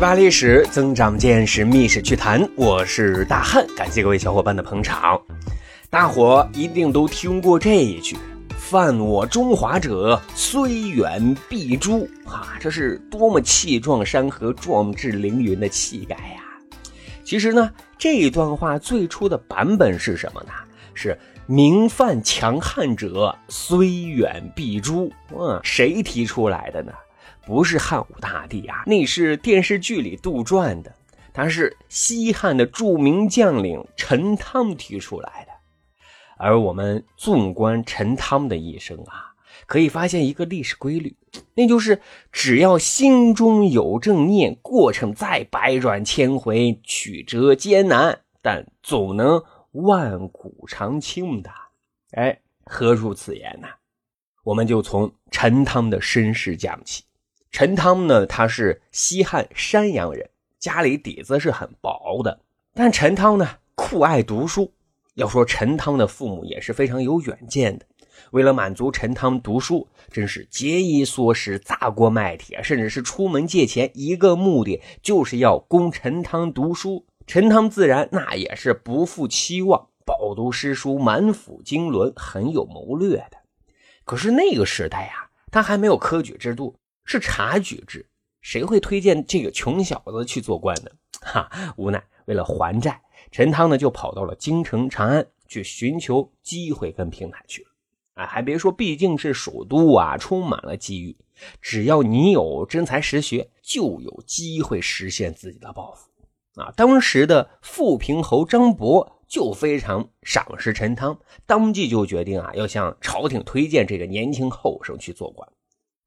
去扒历史，增长见识，密史趣谈。我是大汉，感谢各位小伙伴的捧场。大伙一定都听过这一句：“犯我中华者，虽远必诛。”啊，这是多么气壮山河、壮志凌云的气概呀！其实呢，这一段话最初的版本是什么呢？是“明犯强悍者，虽远必诛。”嗯，谁提出来的呢？不是汉武大帝啊，那是电视剧里杜撰的。他是西汉的著名将领陈汤提出来的。而我们纵观陈汤的一生啊，可以发现一个历史规律，那就是只要心中有正念，过程再百转千回、曲折艰难，但总能万古长青的。哎，何如此言呢？我们就从陈汤的身世讲起。陈汤呢，他是西汉山阳人，家里底子是很薄的。但陈汤呢，酷爱读书。要说陈汤的父母也是非常有远见的，为了满足陈汤读书，真是节衣缩食、砸锅卖铁，甚至是出门借钱，一个目的就是要供陈汤读书。陈汤自然那也是不负期望，饱读诗书，满腹经纶，很有谋略的。可是那个时代呀，他还没有科举制度。是察举制，谁会推荐这个穷小子去做官呢？哈，无奈为了还债，陈汤呢就跑到了京城长安去寻求机会跟平台去了。啊，还别说，毕竟是首都啊，充满了机遇，只要你有真才实学，就有机会实现自己的抱负。啊，当时的富平侯张伯就非常赏识陈汤，当即就决定啊，要向朝廷推荐这个年轻后生去做官。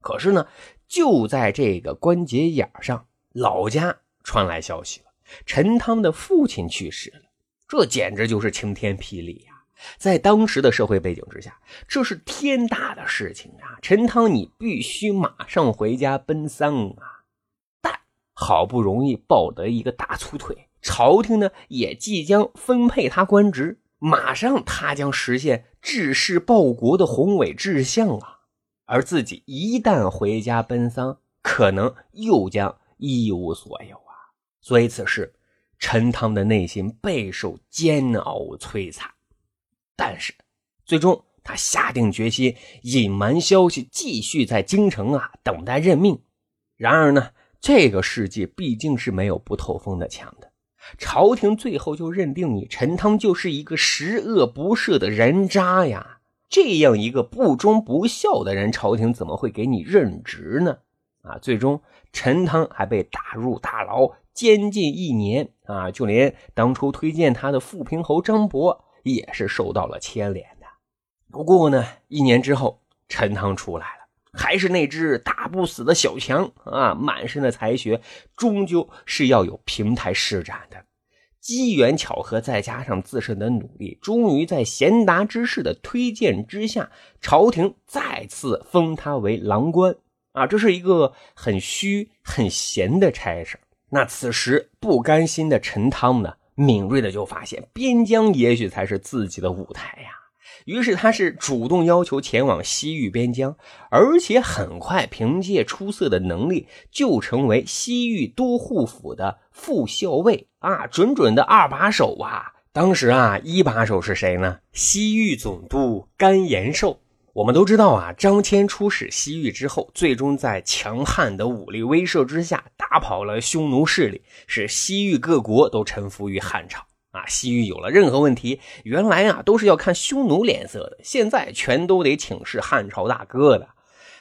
可是呢，就在这个关节眼上，老家传来消息了：陈汤的父亲去世了。这简直就是晴天霹雳呀！在当时的社会背景之下，这是天大的事情啊！陈汤，你必须马上回家奔丧啊！但好不容易抱得一个大粗腿，朝廷呢也即将分配他官职，马上他将实现治世报国的宏伟志向啊！而自己一旦回家奔丧，可能又将一无所有啊！所以此时，陈汤的内心备受煎熬摧残。但是，最终他下定决心隐瞒消息，继续在京城啊等待任命。然而呢，这个世界毕竟是没有不透风的墙的。朝廷最后就认定你陈汤就是一个十恶不赦的人渣呀！这样一个不忠不孝的人，朝廷怎么会给你任职呢？啊，最终陈汤还被打入大牢，监禁一年啊！就连当初推荐他的富平侯张伯也是受到了牵连的。不过呢，一年之后，陈汤出来了，还是那只打不死的小强啊！满身的才学，终究是要有平台施展的。机缘巧合，再加上自身的努力，终于在贤达之士的推荐之下，朝廷再次封他为郎官啊！这是一个很虚很闲的差事。那此时不甘心的陈汤呢，敏锐的就发现边疆也许才是自己的舞台呀。于是他是主动要求前往西域边疆，而且很快凭借出色的能力，就成为西域都护府的副校尉啊，准准的二把手啊！当时啊，一把手是谁呢？西域总督甘延寿。我们都知道啊，张骞出使西域之后，最终在强悍的武力威慑之下，打跑了匈奴势力，使西域各国都臣服于汉朝。啊，西域有了任何问题，原来啊都是要看匈奴脸色的，现在全都得请示汉朝大哥的。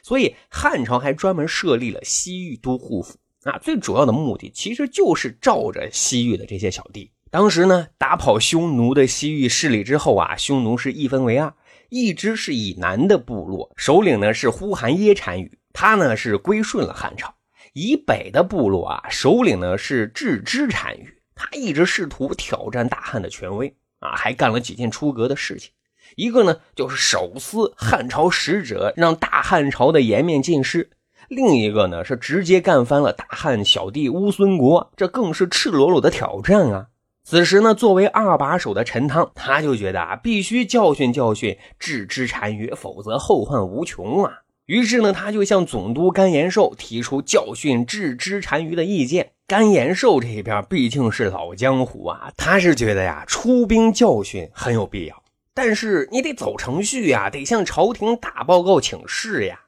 所以汉朝还专门设立了西域都护府啊，最主要的目的其实就是罩着西域的这些小弟。当时呢，打跑匈奴的西域势力之后啊，匈奴是一分为二，一支是以南的部落，首领呢是呼韩耶单于，他呢是归顺了汉朝；以北的部落啊，首领呢是郅支单于。他一直试图挑战大汉的权威啊，还干了几件出格的事情。一个呢，就是手撕汉朝使者，让大汉朝的颜面尽失；另一个呢，是直接干翻了大汉小弟乌孙国，这更是赤裸裸的挑战啊！此时呢，作为二把手的陈汤，他就觉得啊，必须教训教训郅支单于，否则后患无穷啊！于是呢，他就向总督甘延寿提出教训郅支单于的意见。甘延寿这边毕竟是老江湖啊，他是觉得呀，出兵教训很有必要，但是你得走程序呀，得向朝廷打报告请示呀。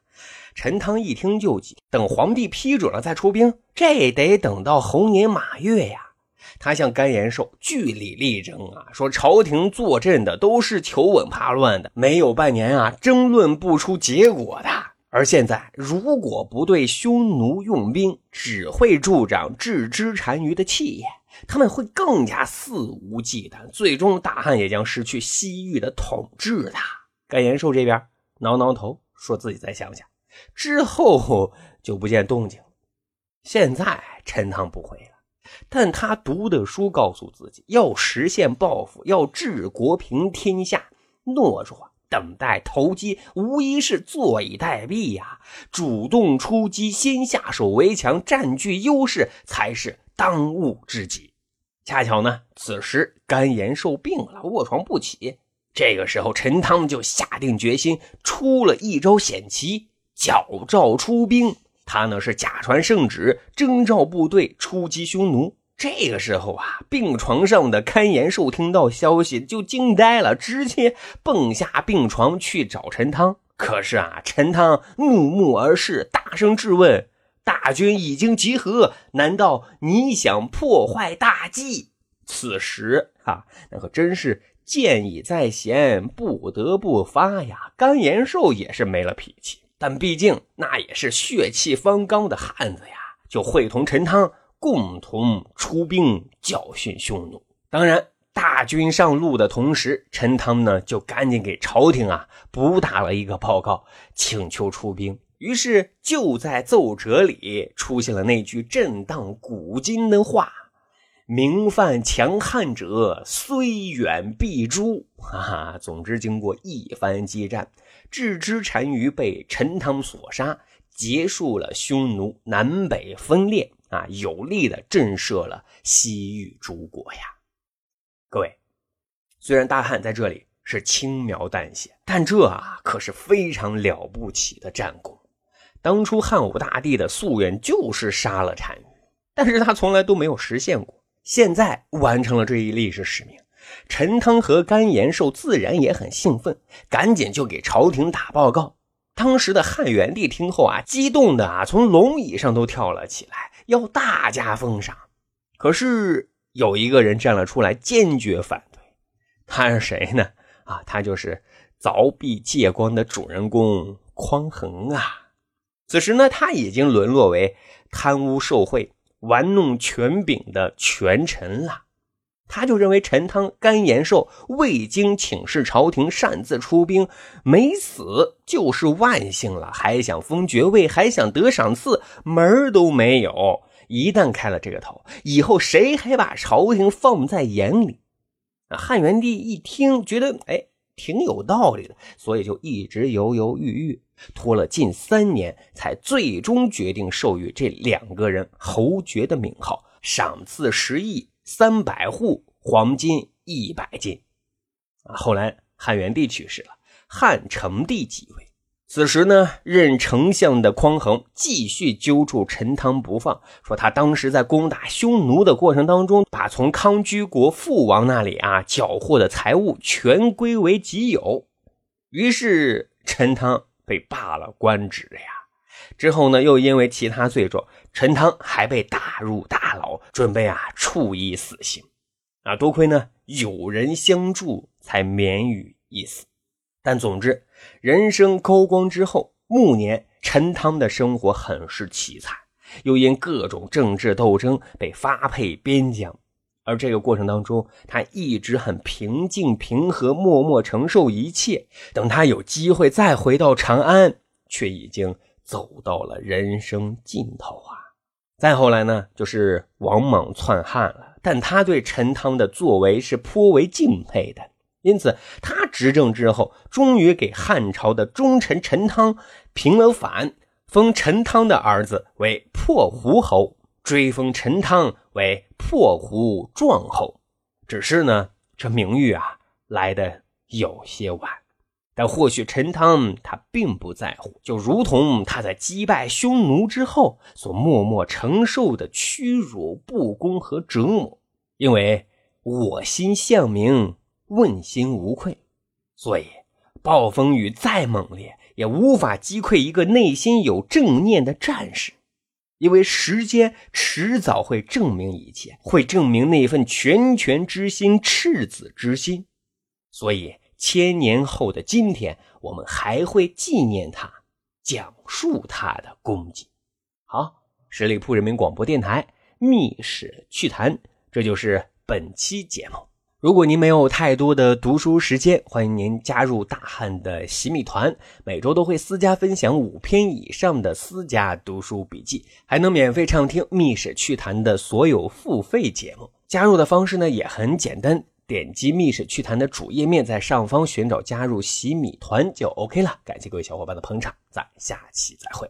陈汤一听就急，等皇帝批准了再出兵，这得等到猴年马月呀。他向甘延寿据理力争啊，说朝廷坐镇的都是求稳怕乱的，没有半年啊，争论不出结果的。而现在如果不对匈奴用兵，只会助长郅支单于的气焰，他们会更加肆无忌惮，最终大汉也将失去西域的统治的。甘延寿这边挠挠头，说自己再想想，之后就不见动静。现在陈汤不会了。但他读的书告诉自己，要实现抱负，要治国平天下，懦弱等待投机，无疑是坐以待毙呀！主动出击，先下手为强，占据优势，才是当务之急。恰巧呢，此时甘延寿病了，卧床不起。这个时候，陈汤就下定决心，出了一招险棋，矫诏出兵。他呢是假传圣旨，征召部队出击匈奴。这个时候啊，病床上的甘延寿听到消息就惊呆了，直接蹦下病床去找陈汤。可是啊，陈汤怒目而视，大声质问：“大军已经集合，难道你想破坏大计？”此时啊，那可真是箭已在弦，不得不发呀。甘延寿也是没了脾气。但毕竟那也是血气方刚的汉子呀，就会同陈汤共同出兵教训匈奴。当然，大军上路的同时，陈汤呢就赶紧给朝廷啊补打了一个报告，请求出兵。于是就在奏折里出现了那句震荡古今的话：“明犯强汉者，虽远必诛。”哈哈，总之，经过一番激战。郅支单于被陈汤所杀，结束了匈奴南北分裂啊，有力的震慑了西域诸国呀。各位，虽然大汉在这里是轻描淡写，但这啊可是非常了不起的战功。当初汉武大帝的夙愿就是杀了单于，但是他从来都没有实现过，现在完成了这一历史使命。陈汤和甘延寿自然也很兴奋，赶紧就给朝廷打报告。当时的汉元帝听后啊，激动的啊，从龙椅上都跳了起来，要大加封赏。可是有一个人站了出来，坚决反对。他是谁呢？啊，他就是凿壁借光的主人公匡衡啊。此时呢，他已经沦落为贪污受贿、玩弄权柄的权臣了。他就认为陈汤、甘延寿未经请示朝廷擅自出兵，没死就是万幸了，还想封爵位，还想得赏赐，门儿都没有。一旦开了这个头，以后谁还把朝廷放在眼里？汉元帝一听，觉得哎挺有道理的，所以就一直犹犹豫豫，拖了近三年，才最终决定授予这两个人侯爵的名号，赏赐十亿。三百户黄金一百斤，啊！后来汉元帝去世了，汉成帝即位。此时呢，任丞相的匡衡继续揪住陈汤不放，说他当时在攻打匈奴的过程当中，把从康居国父王那里啊缴获的财物全归为己有。于是陈汤被罢了官职呀。之后呢，又因为其他罪状，陈汤还被打入大牢，准备啊处以死刑。啊，多亏呢有人相助，才免于一死。但总之，人生高光之后，暮年陈汤的生活很是凄惨，又因各种政治斗争被发配边疆。而这个过程当中，他一直很平静平和，默默承受一切。等他有机会再回到长安，却已经。走到了人生尽头啊！再后来呢，就是王莽篡汉了。但他对陈汤的作为是颇为敬佩的，因此他执政之后，终于给汉朝的忠臣陈汤平了反，封陈汤的儿子为破胡侯，追封陈汤为破胡壮侯。只是呢，这名誉啊来的有些晚。但或许陈汤他并不在乎，就如同他在击败匈奴之后所默默承受的屈辱、不公和折磨，因为我心向明，问心无愧，所以暴风雨再猛烈，也无法击溃一个内心有正念的战士，因为时间迟早会证明一切，会证明那份拳拳之心、赤子之心，所以。千年后的今天，我们还会纪念他，讲述他的功绩。好，十里铺人民广播电台《密室趣谈》，这就是本期节目。如果您没有太多的读书时间，欢迎您加入大汉的洗米团，每周都会私家分享五篇以上的私家读书笔记，还能免费畅听《密室趣谈》的所有付费节目。加入的方式呢也很简单。点击密室趣谈的主页面，在上方寻找加入洗米团就 OK 了。感谢各位小伙伴的捧场，咱下期再会。